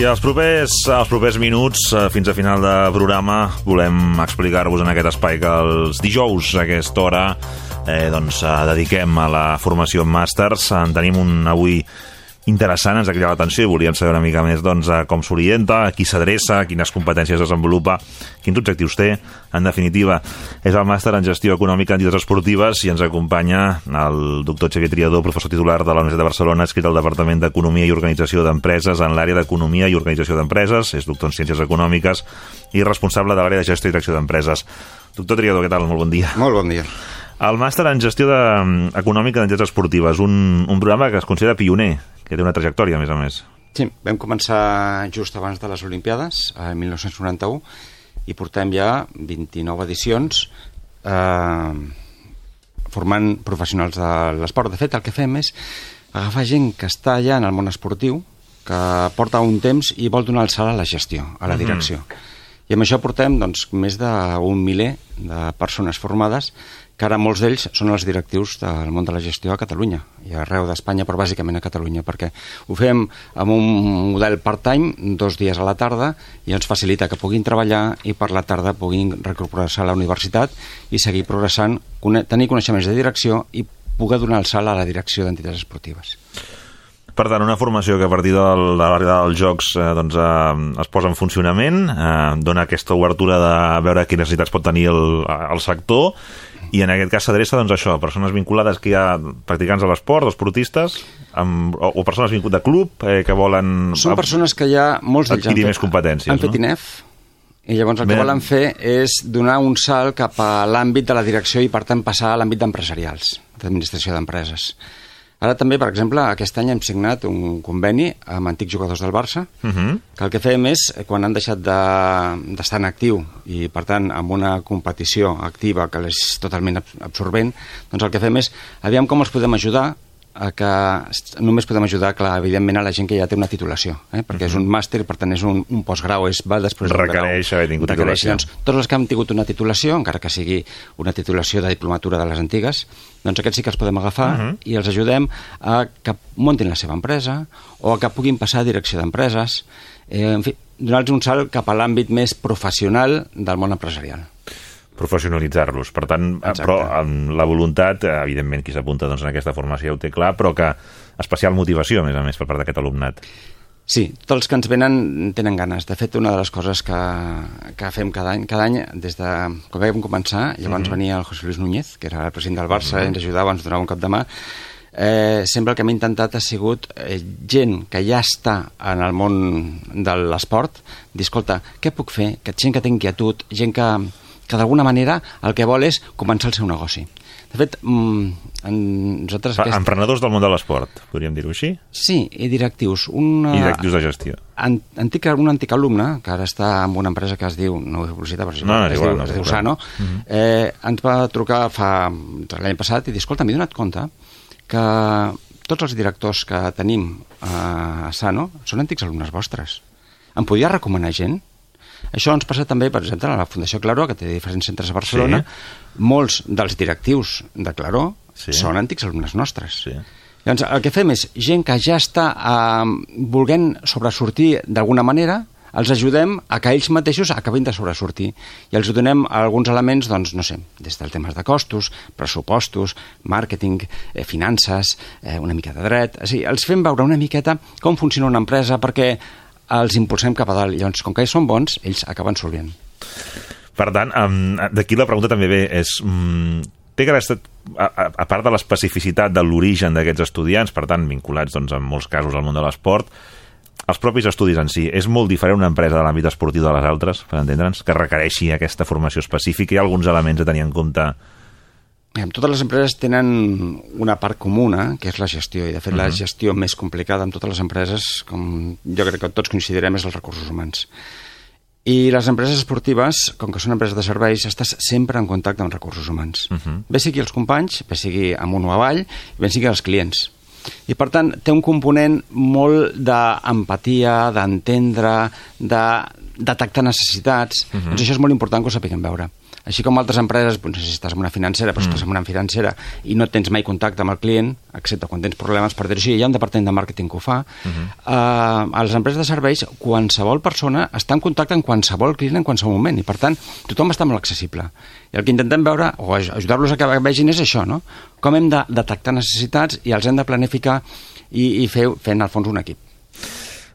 I els propers, els propers minuts, eh, fins a final de programa, volem explicar-vos en aquest espai que els dijous a aquesta hora eh, doncs, eh, dediquem a la formació en màsters. En tenim un avui interessant, ens ha cridat l'atenció i volíem saber una mica més doncs, com s'orienta, a qui s'adreça, quines competències desenvolupa, quins objectius té. En definitiva, és el màster en gestió econòmica en entitats esportives i ens acompanya el doctor Xavier Triador, professor titular de la Universitat de Barcelona, escrit al Departament d'Economia i Organització d'Empreses en l'àrea d'Economia i Organització d'Empreses, és doctor en Ciències Econòmiques i responsable de l'àrea de gestió i direcció d'empreses. Doctor Triador, què tal? Molt bon dia. Molt bon dia. El màster en gestió de, econòmica d'entitats esportives, un, un programa que es considera pioner, que té una trajectòria, a més a més. Sí, vam començar just abans de les Olimpiades, el 1991, i portem ja 29 edicions eh, formant professionals de l'esport. De fet, el que fem és agafar gent que està ja en el món esportiu, que porta un temps i vol donar el salt a la gestió, a la direcció. Mm -hmm. I amb això portem doncs, més d'un miler de persones formades que ara molts d'ells són els directius del món de la gestió a Catalunya i arreu d'Espanya, però bàsicament a Catalunya, perquè ho fem amb un model part-time, dos dies a la tarda, i ens facilita que puguin treballar i per la tarda puguin recuperar-se a la universitat i seguir progressant, tenir coneixements de direcció i poder donar el salt a la direcció d'entitats esportives. Per tant, una formació que a partir del, de l'arribada dels Jocs eh, doncs, eh, es posa en funcionament, eh, dona aquesta obertura de veure quines necessitats pot tenir el, el sector i en aquest cas s'adreça doncs, això, a persones vinculades que hi ha practicants de l'esport, esportistes, amb, o, o persones vinculades de club eh, que volen... Són persones que ja molts d'ells han, fet, més competències, han fet no? INEF, i llavors el que volen fer és donar un salt cap a l'àmbit de la direcció i per tant passar a l'àmbit d'empresarials, d'administració d'empreses. Ara també, per exemple, aquest any hem signat un conveni amb antics jugadors del Barça, uh Mhm. -huh. que el que fem és, quan han deixat d'estar de, en actiu i, per tant, amb una competició activa que és totalment absorbent, doncs el que fem és, aviam com els podem ajudar a que només podem ajudar, clar, evidentment, a la gent que ja té una titulació, eh? perquè uh -huh. és un màster, per tant, és un, un postgrau, és, va després. Requereix haver tingut Requereix, titulació. Doncs, tots els que han tingut una titulació, encara que sigui una titulació de diplomatura de les antigues, doncs aquests sí que els podem agafar uh -huh. i els ajudem a que muntin la seva empresa o a que puguin passar a direcció d'empreses, eh, en fi, donar-los un salt cap a l'àmbit més professional del món empresarial professionalitzar-los. Per tant, Exacte. però amb la voluntat, evidentment, qui s'apunta doncs, en aquesta formació ho té clar, però que especial motivació, a més a més, per part d'aquest alumnat. Sí, tots els que ens venen tenen ganes. De fet, una de les coses que, que fem cada any, cada any, des de quan vam començar, llavors mm -hmm. venia el José Luis Núñez, que era el president del Barça, mm -hmm. ens ajudava, ens donava un cop de mà, eh, sempre el que hem intentat ha sigut eh, gent que ja està en el món de l'esport, dir, escolta, què puc fer? Que gent que té inquietud, gent que, que d'alguna manera el que vol és començar el seu negoci. De fet, mm, en, nosaltres... Aquest... Emprenedors del món de l'esport, podríem dir-ho així? Sí, i directius. Una... I directius de gestió. An antic, un antic alumne, que ara està en una empresa que es diu, no ho he publicitat, però no, no, es, igual, diu, no, es diu. Sano, uh -huh. eh, ens va trucar fa l'any passat i dir, escolta, m'he donat compte que tots els directors que tenim a Sano són antics alumnes vostres. Em podia recomanar gent? Això ens passa també, per exemple, a la Fundació Claró, que té diferents centres a Barcelona. Sí. Molts dels directius de Claró sí. són antics alumnes nostres. Sí. Llavors, el que fem és gent que ja està eh, volent sobresortir d'alguna manera, els ajudem a que ells mateixos acabin de sobresortir i els donem alguns elements, doncs, no sé, des del temes de costos, pressupostos, màrqueting, eh, finances, eh, una mica de dret... O sigui, els fem veure una miqueta com funciona una empresa perquè els impulsem cap a dalt. Llavors, com que ells són bons, ells acaben solvent. Per tant, um, d'aquí la pregunta també ve és... Um, té que haver estat, a, a, a part de l'especificitat de l'origen d'aquests estudiants, per tant, vinculats doncs, en molts casos al món de l'esport, els propis estudis en si, és molt diferent una empresa de l'àmbit esportiu de les altres, per entendre'ns, que requereixi aquesta formació específica i alguns elements a tenir en compte totes les empreses tenen una part comuna, que és la gestió, i de fet uh -huh. la gestió més complicada en totes les empreses, com jo crec que tots considerem, és els recursos humans. I les empreses esportives, com que són empreses de serveis, estàs sempre en contacte amb recursos humans. Uh -huh. Bé sigui els companys, bé sigui amunt o avall, bé sigui els clients. I, per tant, té un component molt d'empatia, d'entendre, de detectar necessitats. Uh -huh. Doncs això és molt important que ho sapiguem veure. Així com altres empreses, doncs, no sé si estàs en una financera, però mm. estàs en una financera i no tens mai contacte amb el client, excepte quan tens problemes per dir-ho hi ha un departament de màrqueting que ho fa. Mm -hmm. uh, a les empreses de serveis, qualsevol persona està en contacte amb qualsevol client en qualsevol moment i, per tant, tothom està molt accessible. I el que intentem veure, o ajudar-los a que vegin, és això, no? Com hem de detectar necessitats i els hem de planificar i, i fer, fer, en el fons, un equip.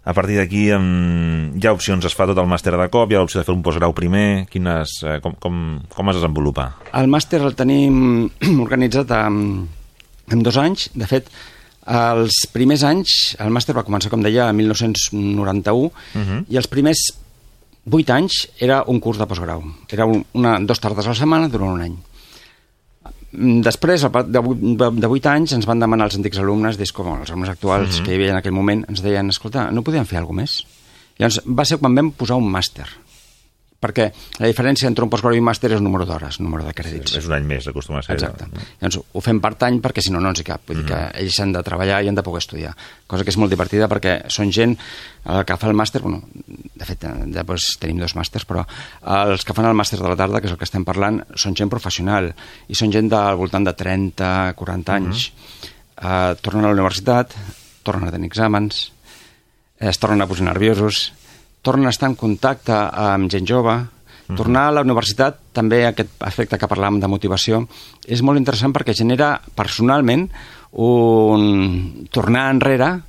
A partir d'aquí um, hi ha opcions, es fa tot el màster de cop, hi ha l'opció de fer un postgrau primer, quines, eh, com, com, com es desenvolupa? El màster el tenim organitzat en, en dos anys, de fet, els primers anys, el màster va començar, com deia, en 1991, uh -huh. i els primers vuit anys era un curs de postgrau. Era una, dos tardes a la setmana durant un any. Mm, després, de, de, de 8 anys, ens van demanar els antics alumnes, des com els alumnes actuals mm -hmm. que hi havia en aquell moment, ens deien, escolta, no podíem fer alguna més? Llavors, va ser quan vam posar un màster perquè la diferència entre un postgrau i un màster és un número d'hores, un número de crèdits. Sí, és un any més, acostuma a ser. Exacte. No? Llavors, ho fem per any perquè si no, no ens hi cap. Vull dir que mhm. ells han de treballar i han de poder estudiar. Cosa que és molt divertida perquè són gent el que fa el màster, bueno, de fet, després tenim dos màsters, però els que fan el màster de la tarda, que és el que estem parlant, són gent professional i són gent del voltant de 30, 40 anys. Uh -huh. uh, tornen a la universitat, tornen a tenir exàmens, es tornen a posar nerviosos, tornen a estar en contacte amb gent jove, mhm. Tornar a la universitat, també aquest aspecte que parlàvem de motivació, és molt interessant perquè genera personalment un tornar enrere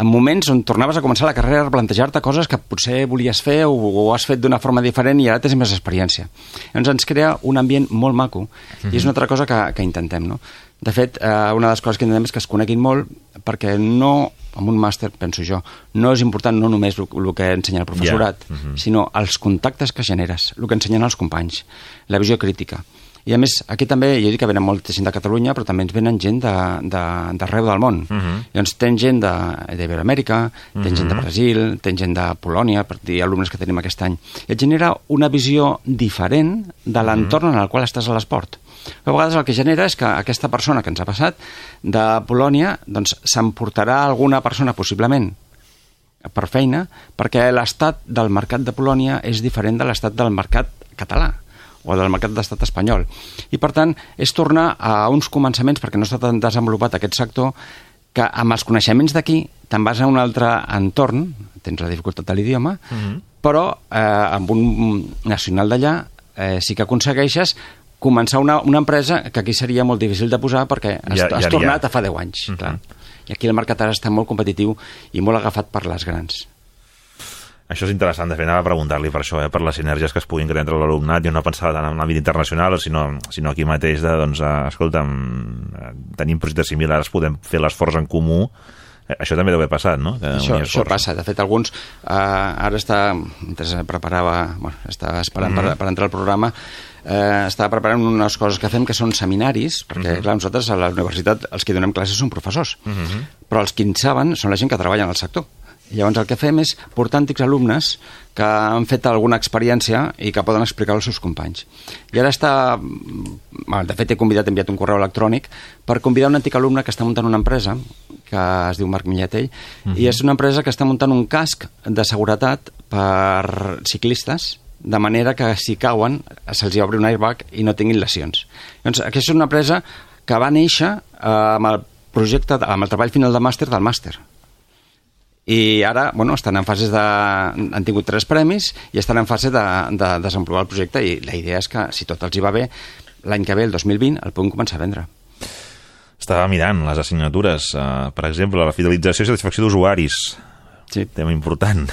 en moments on tornaves a començar la carrera a plantejar-te coses que potser volies fer o, o has fet d'una forma diferent i ara tens més experiència. Llavors ens crea un ambient molt maco i és una altra cosa que, que intentem. No? De fet, eh, una de les coses que intentem és que es coneguin molt perquè no amb un màster, penso jo, no és important no només el, que ensenya el professorat, yeah. uh -huh. sinó els contactes que generes, el que ensenyen els companys, la visió crítica. I a més, aquí també, jo dic que venen molta gent de Catalunya, però també ens venen gent d'arreu de, del món. Uh -huh. Llavors, tens gent d'Iberoamèrica, tens uh -huh. gent de Brasil, tens gent de Polònia, per dir alumnes que tenim aquest any. I et genera una visió diferent de l'entorn uh -huh. en el qual estàs a l'esport. A vegades el que genera és que aquesta persona que ens ha passat de Polònia doncs s'emportarà alguna persona possiblement per feina perquè l'estat del mercat de Polònia és diferent de l'estat del mercat català o del mercat d'estat espanyol. I, per tant, és tornar a uns començaments, perquè no està tan desenvolupat aquest sector, que amb els coneixements d'aquí te'n vas a un altre entorn, tens la dificultat de l'idioma, uh mhm. -huh. però eh, amb un nacional d'allà eh, sí que aconsegueixes començar una, una empresa que aquí seria molt difícil de posar perquè has, ja, ja, has tornat ja. a fa 10 anys. Uh -huh. clar. I aquí el mercat ara està molt competitiu i molt agafat per les grans. Això és interessant, de fet, anava a preguntar-li per això, eh, per les sinergies que es puguin crear entre l'alumnat. Jo no pensava tant en l'àmbit internacional, sinó, sinó aquí mateix, de, doncs, eh, escolta'm, eh, tenim projectes similars, podem fer l'esforç en comú, eh, això també deu haver passat, no? Que això, això passa. De fet, alguns... Eh, ara està... Mentre preparava... Bueno, està esperant mm -hmm. per, per entrar al programa eh, estava preparant unes coses que fem que són seminaris, perquè, mhm. -huh. clar, nosaltres a la universitat els que donem classes són professors, mhm. -huh. però els que en saben són la gent que treballa en el sector. I llavors el que fem és portar antics alumnes que han fet alguna experiència i que poden explicar als seus companys. I ara està... De fet, he convidat, he enviat un correu electrònic per convidar un antic alumne que està muntant una empresa que es diu Marc Milletell, uh -huh. i mhm. és una empresa que està muntant un casc de seguretat per ciclistes de manera que si cauen se'ls obri un airbag i no tinguin lesions. Llavors, aquesta és una empresa que va néixer eh, amb el projecte, amb el treball final de màster del màster. I ara, bueno, estan en fases de... han tingut tres premis i estan en fase de, de desenvolupar el projecte i la idea és que, si tot els hi va bé, l'any que ve, el 2020, el puguin començar a vendre. Estava mirant les assignatures, uh, per exemple, la fidelització i satisfacció d'usuaris. Sí. Tema important.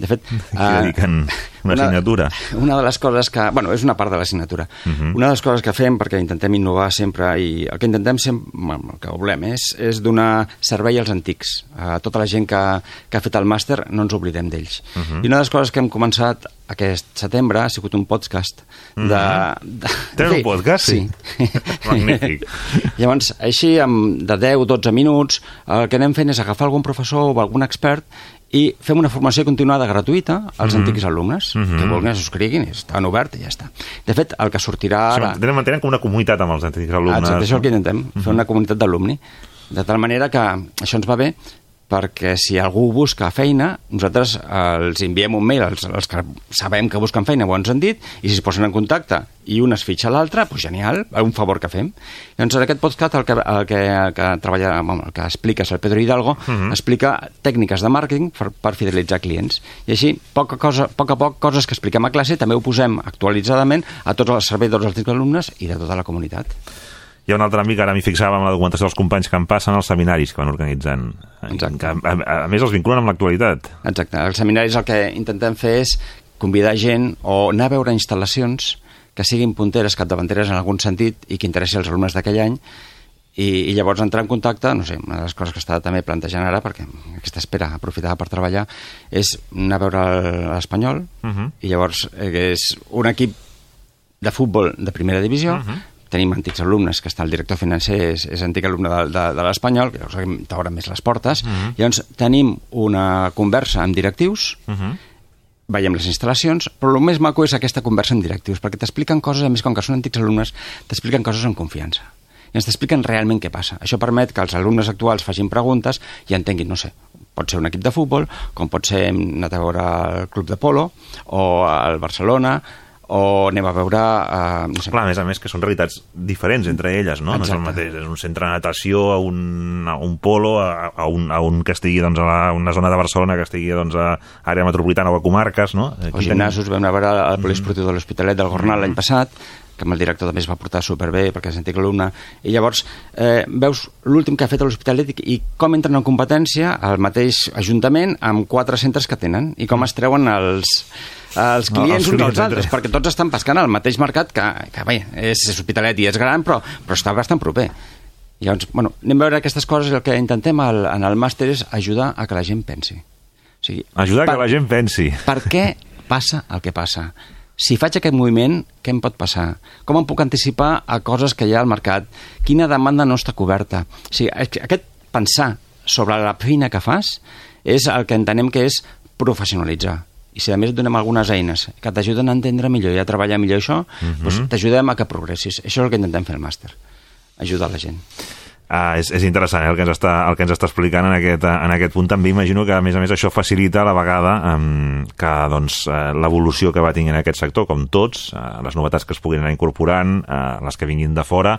De fet... Aquí uh, dediquen una, una assignatura. Una de les coses que... Bueno, és una part de l'assignatura. Uh mhm. -huh. Una de les coses que fem, perquè intentem innovar sempre, i el que intentem sempre, bueno, el que volem, és, és donar servei als antics. A tota la gent que, que ha fet el màster, no ens oblidem d'ells. Uh mhm. -huh. I una de les coses que hem començat aquest setembre ha sigut un podcast de... Mhm. -huh. de... Tens un podcast? Sí. Magnífic. Llavors, així, amb de 10-12 minuts, el que anem fent és agafar algun professor o algun expert i fem una formació continuada gratuïta als mm -hmm. antics alumnes, mm -hmm. que vulguin subscriguin, estan obert i ja està. De fet, el que sortirà ara... Tenen, mantenen com una comunitat amb els antics alumnes. Exacte, això és el que intentem, mm -hmm. fer una comunitat d'alumni. De tal manera que això ens va bé, perquè si algú busca feina, nosaltres eh, els enviem un mail als, als que sabem que busquen feina, ho ens han dit, i si es posen en contacte i un es fitxa l'altre, doncs genial, un favor que fem. Llavors, en aquest podcast el que, el que, el que treballa, bueno, el que explica el Pedro Hidalgo, uh -huh. explica tècniques de màrqueting per, per fidelitzar clients. I així, poca cosa, a poc a poc, coses que expliquem a classe, també ho posem actualitzadament a tots els servidors dels alumnes i de tota la comunitat. Hi ha un altre àmbit que ara m'hi fixava amb la documentació dels companys que en passen als seminaris que van organitzant. Exacte. Que, a, a, més, els vinculen amb l'actualitat. Exacte. Els seminaris el que intentem fer és convidar gent o anar a veure instal·lacions que siguin punteres, capdavanteres en algun sentit i que interessi als alumnes d'aquell any i, i llavors entrar en contacte, no sé, una de les coses que està també plantejant ara, perquè aquesta espera aprofitada per treballar, és anar a veure l'Espanyol Uh -huh. i llavors eh, és un equip de futbol de primera divisió, uh -huh. Tenim antics alumnes, que està el director financer, és, és antic alumne de, de, de l'Espanyol, que llavors t'obren més les portes, uh -huh. llavors tenim una conversa amb directius, Uh -huh. veiem les instal·lacions, però el més maco és aquesta conversa amb directius, perquè t'expliquen coses, a més com que són antics alumnes, t'expliquen coses amb confiança. I ens t'expliquen realment què passa. Això permet que els alumnes actuals facin preguntes i entenguin, no sé, pot ser un equip de futbol, com pot ser hem anat a veure el club de polo, o el Barcelona, o anem a veure... Eh, no sé, Clar, a més a més que són realitats diferents entre elles, no? No és el Exacte. mateix, és un centre de natació, a un, a un polo, a, a, un, a un que estigui doncs, a la, una zona de Barcelona que estigui doncs, a àrea metropolitana o a comarques, no? Aquí gimnasos, vam anar a veure el poliesportiu de l'Hospitalet del Gornal l'any passat, que amb el director també es va portar superbé perquè és antic alumne, i llavors eh, veus l'últim que ha fet a l'Hospitalet i, i com entren en competència al mateix ajuntament amb quatre centres que tenen i com es treuen els, els clients els uns dels altres, entre- perquè tots estan pescant al mateix mercat que, que bé, és, és Hospitalet i és gran, però, però està bastant proper. Llavors, bueno, anem a veure aquestes coses i el que intentem al, en el màster és ajudar a que la gent pensi. O sigui, Ajudar per- que la gent pensi. per què passa el que passa? Si faig aquest moviment, què em pot passar? Com em puc anticipar a coses que hi ha al mercat? Quina demanda no està coberta? O sigui, aquest pensar sobre la feina que fas és el que entenem que és professionalitzar. I si a més et donem algunes eines que t'ajuden a entendre millor i a treballar millor això, doncs t'ajudem a que progressis. Això és el que intentem fer al màster, ajudar la gent. Ah, és, és interessant eh, el, que ens està, el que ens està explicant en aquest, en aquest punt. També imagino que, a més a més, això facilita a la vegada eh, que doncs, eh, l'evolució que va tinguent aquest sector, com tots, eh, les novetats que es puguin anar incorporant, eh, les que vinguin de fora,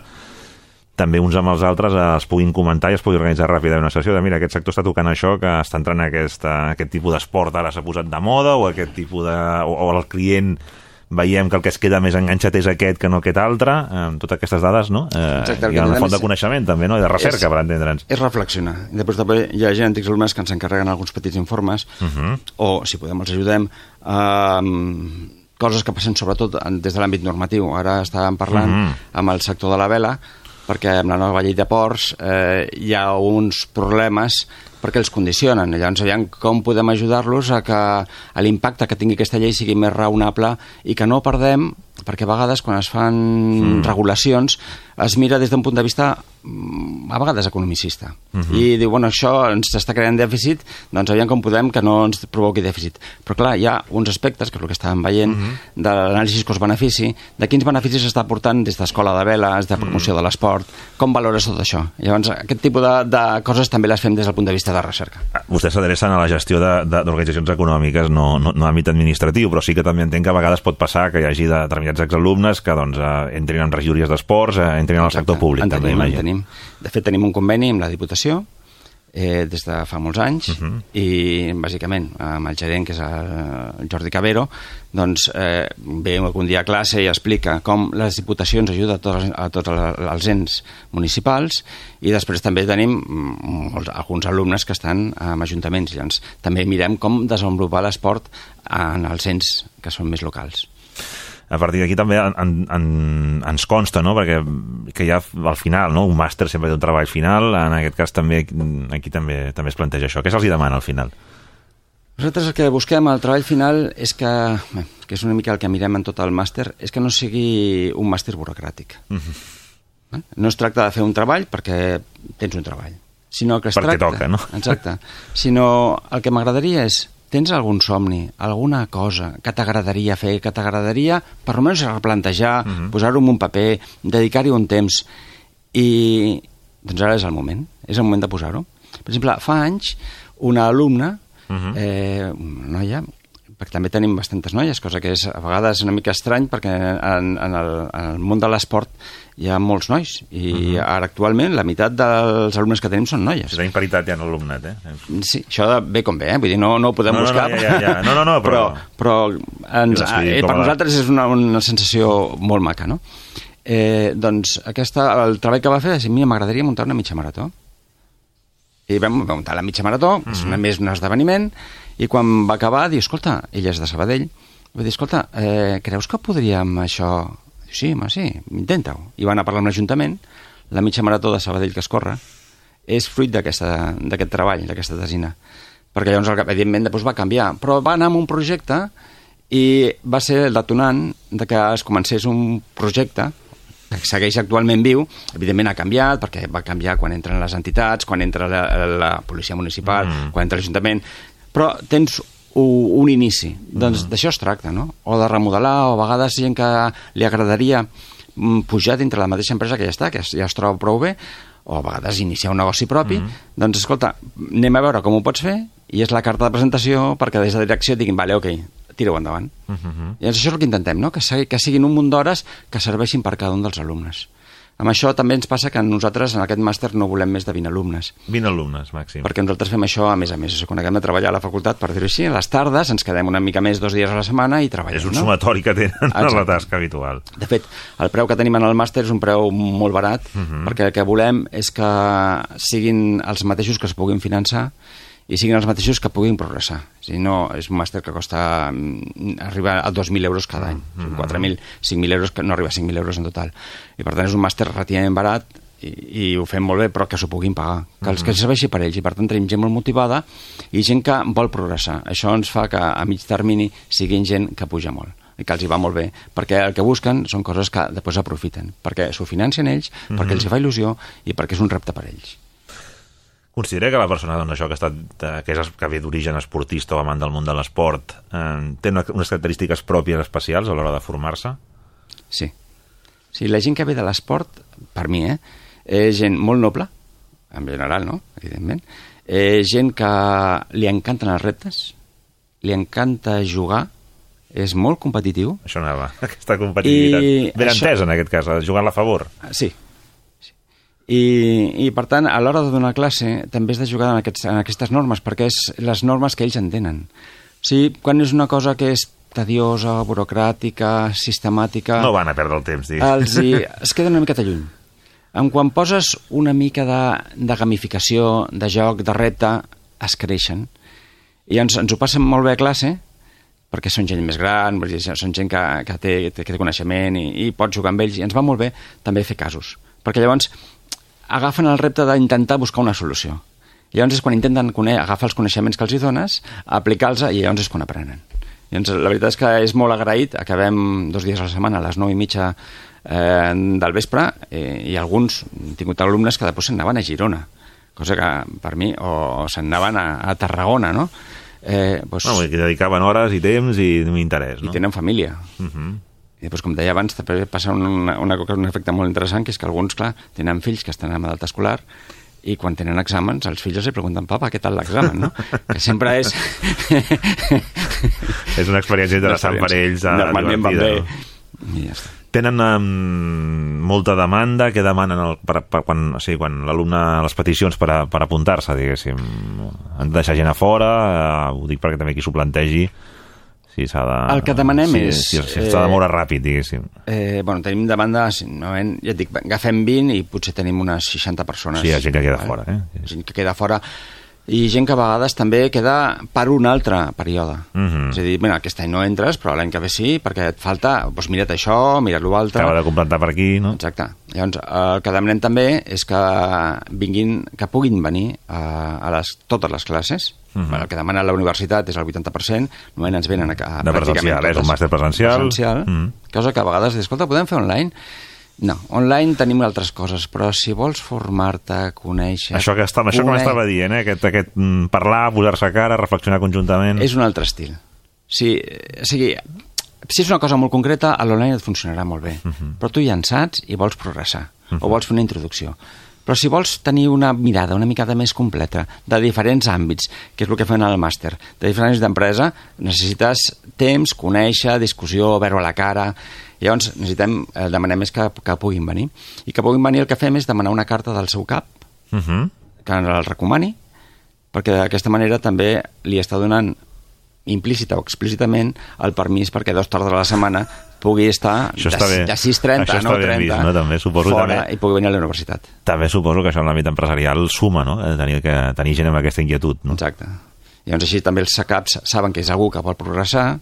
també uns amb els altres eh, es puguin comentar i es pugui organitzar ràpidament una sessió de mira, aquest sector està tocant això, que està entrant aquest, eh, aquest tipus d'esport ara s'ha posat de moda o aquest tipus de... o, o el client veiem que el que es queda més enganxat és aquest que no aquest altre, amb totes aquestes dades, no? Eh, Exacte, que una intentem font de coneixement també, no? I de recerca, és- per entendre'ns. És reflexionar. I després també hi ha gent, antics alumnes, que ens encarreguen alguns petits informes, Uh -huh. o, si podem, els ajudem, eh, coses que passen sobretot en- des de l'àmbit normatiu. Ara estàvem parlant Mhm. amb el sector de la vela, perquè amb la nova llei de ports eh, hi ha uns problemes perquè els condicionen. Llavors, aviam com podem ajudar-los a que l'impacte que tingui aquesta llei sigui més raonable i que no perdem, perquè a vegades quan es fan mm. regulacions es mira des d'un punt de vista mm, a vegades economicista. Uh -huh. I diu, bueno, això ens està creant dèficit, doncs aviam com podem que no ens provoqui dèficit. Però clar, hi ha uns aspectes, que és el que estàvem veient, uh -huh. de l'anàlisi cost-benefici, de quins beneficis està portant des d'escola de veles, de promoció uh -huh. de l'esport, com valores tot això. Llavors, aquest tipus de, de coses també les fem des del punt de vista de recerca. Ah, Vostès s'adrecen a la gestió d'organitzacions econòmiques, no, no, no àmbit administratiu, però sí que també entenc que a vegades pot passar que hi hagi determinats exalumnes que doncs, eh, entrin en regidories d'esports, eh, entrin al sector públic, en també, tenim, en tenim. De fet, tenim un conveni amb la Diputació eh, des de fa molts anys uh -huh. i bàsicament amb el gerent que és el Jordi Cabero doncs eh, ve un dia a classe i explica com les diputacions ajuden a tots, a tots els ens municipals i després també tenim molts, alguns alumnes que estan en ajuntaments llavors també mirem com desenvolupar l'esport en els ens que són més locals a partir d'aquí també en, en, en, ens consta, no?, perquè que hi ha al final, no?, un màster sempre té un treball final, en aquest cas també aquí també també es planteja això. Què se'ls demana al final? Nosaltres el que busquem al treball final és que, bé, que és una mica el que mirem en tot el màster, és que no sigui un màster burocràtic. Uh -huh. No es tracta de fer un treball perquè tens un treball, sinó que es Perquè tracta... toca, no? Exacte. Sinó el que m'agradaria és tens algun somni, alguna cosa que t'agradaria fer, que t'agradaria per almenys replantejar, uh -huh. posar-ho en un paper, dedicar-hi un temps i doncs ara és el moment, és el moment de posar-ho. Per exemple, fa anys una alumna, uh Mhm. -huh. eh, una noia, perquè també tenim bastantes noies, cosa que és a vegades una mica estrany perquè en, en, el, en el món de l'esport hi ha molts nois i uh Mhm. -huh. ara actualment la meitat dels alumnes que tenim són noies. Si tenim paritat ja en l'alumnat, eh? Sí, això de, ve com ve, eh? vull dir, no, no ho podem No, no, no, buscar. ja, ja, ja. No, no, no, però- però, però ens, eh, per nosaltres és una, una sensació molt maca, no? Eh, doncs aquesta, el treball que va fer dir, mira, m'agradaria muntar una mitja marató. I vam, vam muntar la mitja marató, mm -hmm. és una, més un esdeveniment, i quan va acabar, diu, escolta, ella és de Sabadell, va dir, escolta, eh, creus que podríem això... Diu, sí, home, sí, intenta-ho. I va anar a parlar amb l'Ajuntament, la mitja marató de Sabadell que es corre, és fruit d'aquest treball, d'aquesta tesina. Perquè llavors, evidentment, després va canviar. Però va anar amb un projecte i va ser el detonant de que es comencés un projecte segueix actualment viu, evidentment ha canviat, perquè va canviar quan entren les entitats, quan entra la, la policia municipal, mm. quan entra l'Ajuntament, però tens un, un inici. Doncs d'això es tracta, no? O de remodelar, o a vegades gent que li agradaria mm, pujar dintre la mateixa empresa que ja està, que ja es troba prou bé, o a vegades iniciar un negoci propi, mm. doncs escolta, anem a veure com ho pots fer, i és la carta de presentació perquè des de direcció diguin, vale, ok, tira-ho endavant. Uh -huh. I això és el que intentem, no? que, que siguin un munt d'hores que serveixin per cada un dels alumnes. Amb això també ens passa que nosaltres en aquest màster no volem més de 20 alumnes, 20 alumnes, màxim. perquè nosaltres fem això a més a més. Quan acabem de treballar a la facultat, per dir-ho així, a les tardes ens quedem una mica més dos dies a la setmana i treballem. És un no? sumatori que tenen a la Exacte. tasca habitual. De fet, el preu que tenim en el màster és un preu molt barat, uh -huh. perquè el que volem és que siguin els mateixos que es puguin finançar i siguin els mateixos que puguin progressar. Sigui, no, és un màster que costa mm, arriba a 2.000 euros cada any. Uh -huh. 4.000, 5.000 euros, que no arriba a 5.000 euros en total. I per tant és un màster relativament barat i, i ho fem molt bé, però que s'ho puguin pagar, que els que serveixi per ells. I per tant tenim gent molt motivada i gent que vol progressar. Això ens fa que a mig termini siguin gent que puja molt i que els hi va molt bé, perquè el que busquen són coses que després aprofiten, perquè s'ho financen ells, mm -hmm. perquè els hi fa il·lusió i perquè és un repte per ells. Considera que la persona doncs, això que, ha estat, eh, que, és, que ve d'origen esportista o amant del món de l'esport eh, té una, unes característiques pròpies especials a l'hora de formar-se? Sí. Sí, la gent que ve de l'esport, per mi, eh, és gent molt noble, en general, no?, evidentment, és gent que li encanten els reptes, li encanta jugar, és molt competitiu, Això anava, aquesta competitivitat. I ben això- entesa, en aquest cas, a jugar-la a favor. Sí. I, I, per tant, a l'hora de donar classe també has de jugar en, aquests, en aquestes normes, perquè és les normes que ells entenen. O sigui, quan és una cosa que és tediosa, burocràtica, sistemàtica... No van a perdre el temps, digues. els hi, es queden una miqueta lluny. En quan poses una mica de, de gamificació, de joc, de repte, es creixen. I ens, ens ho passen molt bé a classe, perquè són gent més gran, són gent que, que, té, té, que té coneixement i, i pot jugar amb ells, i ens va molt bé també fer casos. Perquè llavors agafen el repte d'intentar buscar una solució. I llavors és quan intenten agafar els coneixements que els hi dones, aplicar-los, i llavors és quan aprenen. Llavors, la veritat és que és molt agraït, acabem dos dies a la setmana, a les 9 i mitja eh, del vespre, eh, i alguns, he tingut alumnes que després se'n anaven a Girona, cosa que per mi, o, o se'n anaven a, a Tarragona, no? Eh, doncs, No, dir que dedicaven hores i temps i interès, i no? tenen família. Uh -huh. I després, com deia abans, també passa un, una, una, un efecte molt interessant, que és que alguns, clar, tenen fills que estan en edat escolar i quan tenen exàmens, els fills els pregunten, papa, què tal l'examen, no? que sempre és... És una experiència interessant per ells. Normalment van bé. I ja està. Tenen um, molta demanda, què demanen el, per, per, quan, o sigui, quan l'alumne, les peticions per, a, per apuntar-se, diguéssim, han de deixar gent a fora, eh, ho dic perquè també qui s'ho plantegi, si s'ha de... El que demanem si, és, Si, si s'ha de eh, moure ràpid, diguéssim. Eh, bueno, tenim demanda, normalment, ja et dic, agafem 20 i potser tenim unes 60 persones. Sí, hi ha gent que queda fora, eh? Gent que queda fora i gent que a vegades també queda per un altre període. Mhm. És a dir, bueno, aquest any no entres, però l'any que ve sí, perquè et falta, doncs mira't això, mira't l'altre... Acaba de completar per aquí, no? Exacte. Llavors, el que demanem també és que vinguin, que puguin venir a, a les, totes les classes. Mhm. bueno, el que demana la universitat és el 80%, normalment ens venen a, a De presencial, eh? És un màster presencial. Presencial, Mhm. cosa que a vegades, dius, escolta, podem fer online? No, online tenim altres coses, però si vols formar-te, conèixer... Això que, està, això que conèixer- m'estava dient, eh? Aquest, aquest mm, parlar, posar-se a cara, reflexionar conjuntament... És un altre estil. Sí, o sigui, si és una cosa molt concreta, a l'online et funcionarà molt bé. Mhm. Però tu ja en saps i vols progressar, o vols fer una introducció. Però si vols tenir una mirada una mica més completa de diferents àmbits, que és el que fem al màster, de diferents d'empresa, necessites temps, conèixer, discussió, veure la cara... Llavors, necessitem, eh, demanem més que, que puguin venir. I que puguin venir el que fem és demanar una carta del seu cap, Uh -huh. que el recomani, perquè d'aquesta manera també li està donant implícita o explícitament el permís perquè dos tardes a la setmana pugui estar Això de, està bé. de 6.30 Això a està ben 9.30 vist, no? També suposo fora també. i pugui venir a la universitat. També suposo que això en l'àmbit empresarial suma, no? Eh, Tenir, que, tenir gent amb aquesta inquietud, no? Exacte. Llavors així també els SACAPs saben que és algú que vol progressar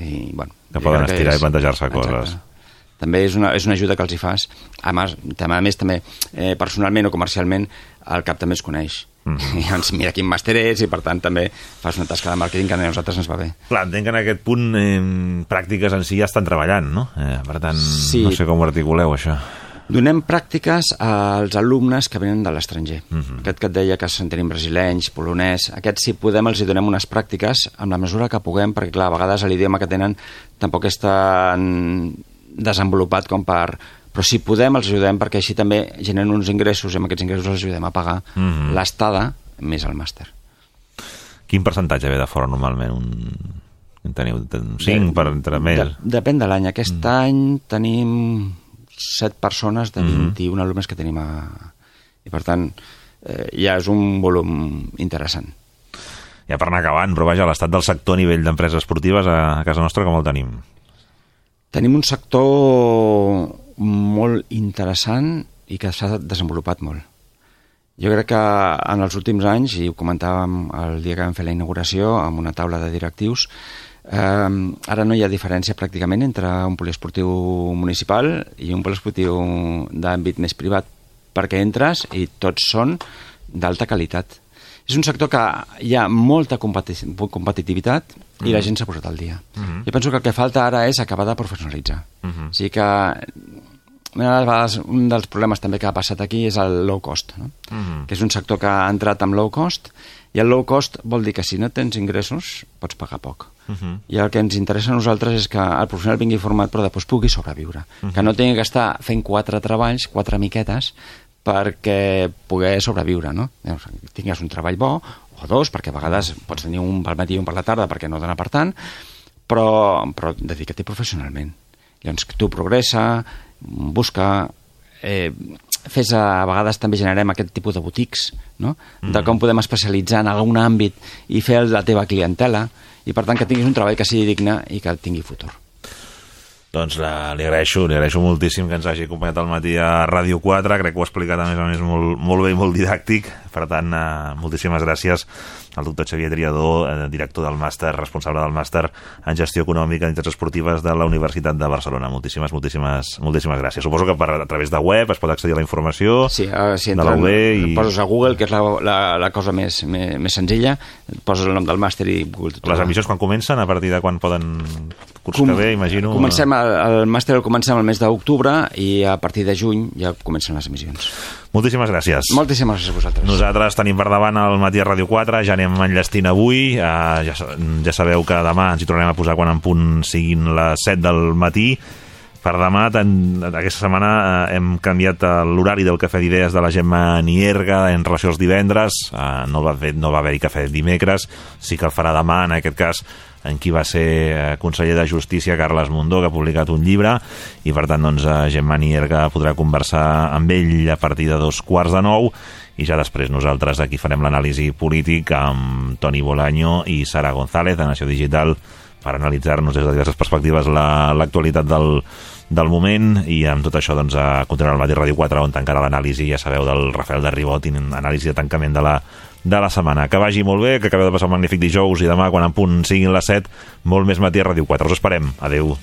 i, bueno... Que poden estirar és- i plantejar-se coses. També és una, és una ajuda que els hi fas. A més, a més també eh, personalment o comercialment, el CAP també es coneix. Mm. -hmm. I llavors mira quin màster ets i, per tant, també fas una tasca de màrqueting que a nosaltres ens va bé. Clar, entenc que en aquest punt eh, pràctiques en si ja estan treballant, no? Eh, per tant, Sí. no sé com ho articuleu, això. Donem pràctiques als alumnes que venen de l'estranger. Uh Mhm. -huh. Aquest que et deia que en tenim brasilenys, polonès... Aquests, si podem, els hi donem unes pràctiques amb la mesura que puguem, perquè, clar, a vegades l'idioma que tenen tampoc és tan desenvolupat com per... Però si podem, els ajudem perquè així també generen uns ingressos i amb aquests ingressos els ajudem a pagar uh Mhm. -huh. l'estada més el màster. Quin percentatge ve de fora normalment? Un... En teniu un 5 per entre més? De, depèn de l'any. Aquest mm. any tenim 7 persones de 21 mm. alumnes que tenim a... I per tant, eh, ja és un volum interessant. Ja per anar acabant, però vaja, l'estat del sector a nivell d'empreses esportives a, a casa nostra com el tenim? Tenim un sector molt interessant i que s'ha desenvolupat molt. Jo crec que en els últims anys, i ho comentàvem el dia que vam fer la inauguració amb una taula de directius, eh, ara no hi ha diferència pràcticament entre un poliesportiu municipal i un poliesportiu d'àmbit més privat, perquè entres i tots són d'alta qualitat. És un sector que hi ha molta competi competitivitat i la gent s'ha posat al dia. Uh -huh. Jo penso que el que falta ara és acabar de professionalitzar. Uh -huh. O sigui que una de les vegades, un dels problemes també que ha passat aquí és el low cost, no? uh -huh. que és un sector que ha entrat amb low cost i el low cost vol dir que si no tens ingressos pots pagar poc. Uh -huh. I el que ens interessa a nosaltres és que el professional vingui format però després pugui sobreviure. Uh -huh. Que no tingui que estar fent quatre treballs, quatre miquetes, perquè poder sobreviure, no? Llavors, tingues un treball bo, o dos, perquè a vegades pots tenir un pel matí i un per la tarda perquè no dona per tant, però, però dedica-t'hi professionalment. Llavors, tu progressa, busca... Eh, fes a, a vegades també generem aquest tipus de botics, no? de com podem especialitzar en algun àmbit i fer la teva clientela, i per tant que tinguis un treball que sigui digne i que tingui futur. Doncs la, li agraeixo, li agraeixo moltíssim que ens hagi acompanyat al matí a Ràdio 4, crec que ho ha explicat a més a més molt, molt bé i molt didàctic, per tant, eh, moltíssimes gràcies al doctor Xavier Triador, eh, director del màster, responsable del màster en gestió econòmica d'entitats esportives de la Universitat de Barcelona. Moltíssimes, moltíssimes, moltíssimes gràcies. Suposo que per, a través de web es pot accedir a la informació Sí, uh, si de entren, UB i poses a Google, que és la, la, la cosa més, més, més senzilla, poses el nom del màster i les emissions quan comencen, a partir de quan poden curs que ve, imagino... Comencem el, el màster el comencem el mes d'octubre i a partir de juny ja comencen les emissions. Moltíssimes gràcies. Moltíssimes gràcies a vosaltres. Nosaltres tenim per davant el matí a Ràdio 4, ja anem enllestint avui, uh, ja, ja sabeu que demà ens hi tornarem a posar quan en punt siguin les 7 del matí. Per demà, ten, aquesta setmana, eh, hem canviat eh, l'horari del cafè d'idees de la Gemma Nierga en relació als divendres. Eh, no va, haver, no va haver-hi cafè dimecres, sí que el farà demà, en aquest cas, en qui va ser eh, conseller de Justícia, Carles Mundó, que ha publicat un llibre, i per tant, doncs, eh, Gemma Nierga podrà conversar amb ell a partir de dos quarts de nou, i ja després nosaltres aquí farem l'anàlisi polític amb Toni Bolaño i Sara González de Nació Digital per analitzar-nos des de diverses perspectives la- l'actualitat del, del moment i amb tot això doncs, a continuar al Matí Ràdio 4 on tancarà l'anàlisi, ja sabeu, del Rafael de Ribot anàlisi de tancament de la, de la setmana. Que vagi molt bé, que acabeu de passar un magnífic dijous i demà quan en punt siguin les 7 molt més matí Ràdio 4. Us esperem. Adeu.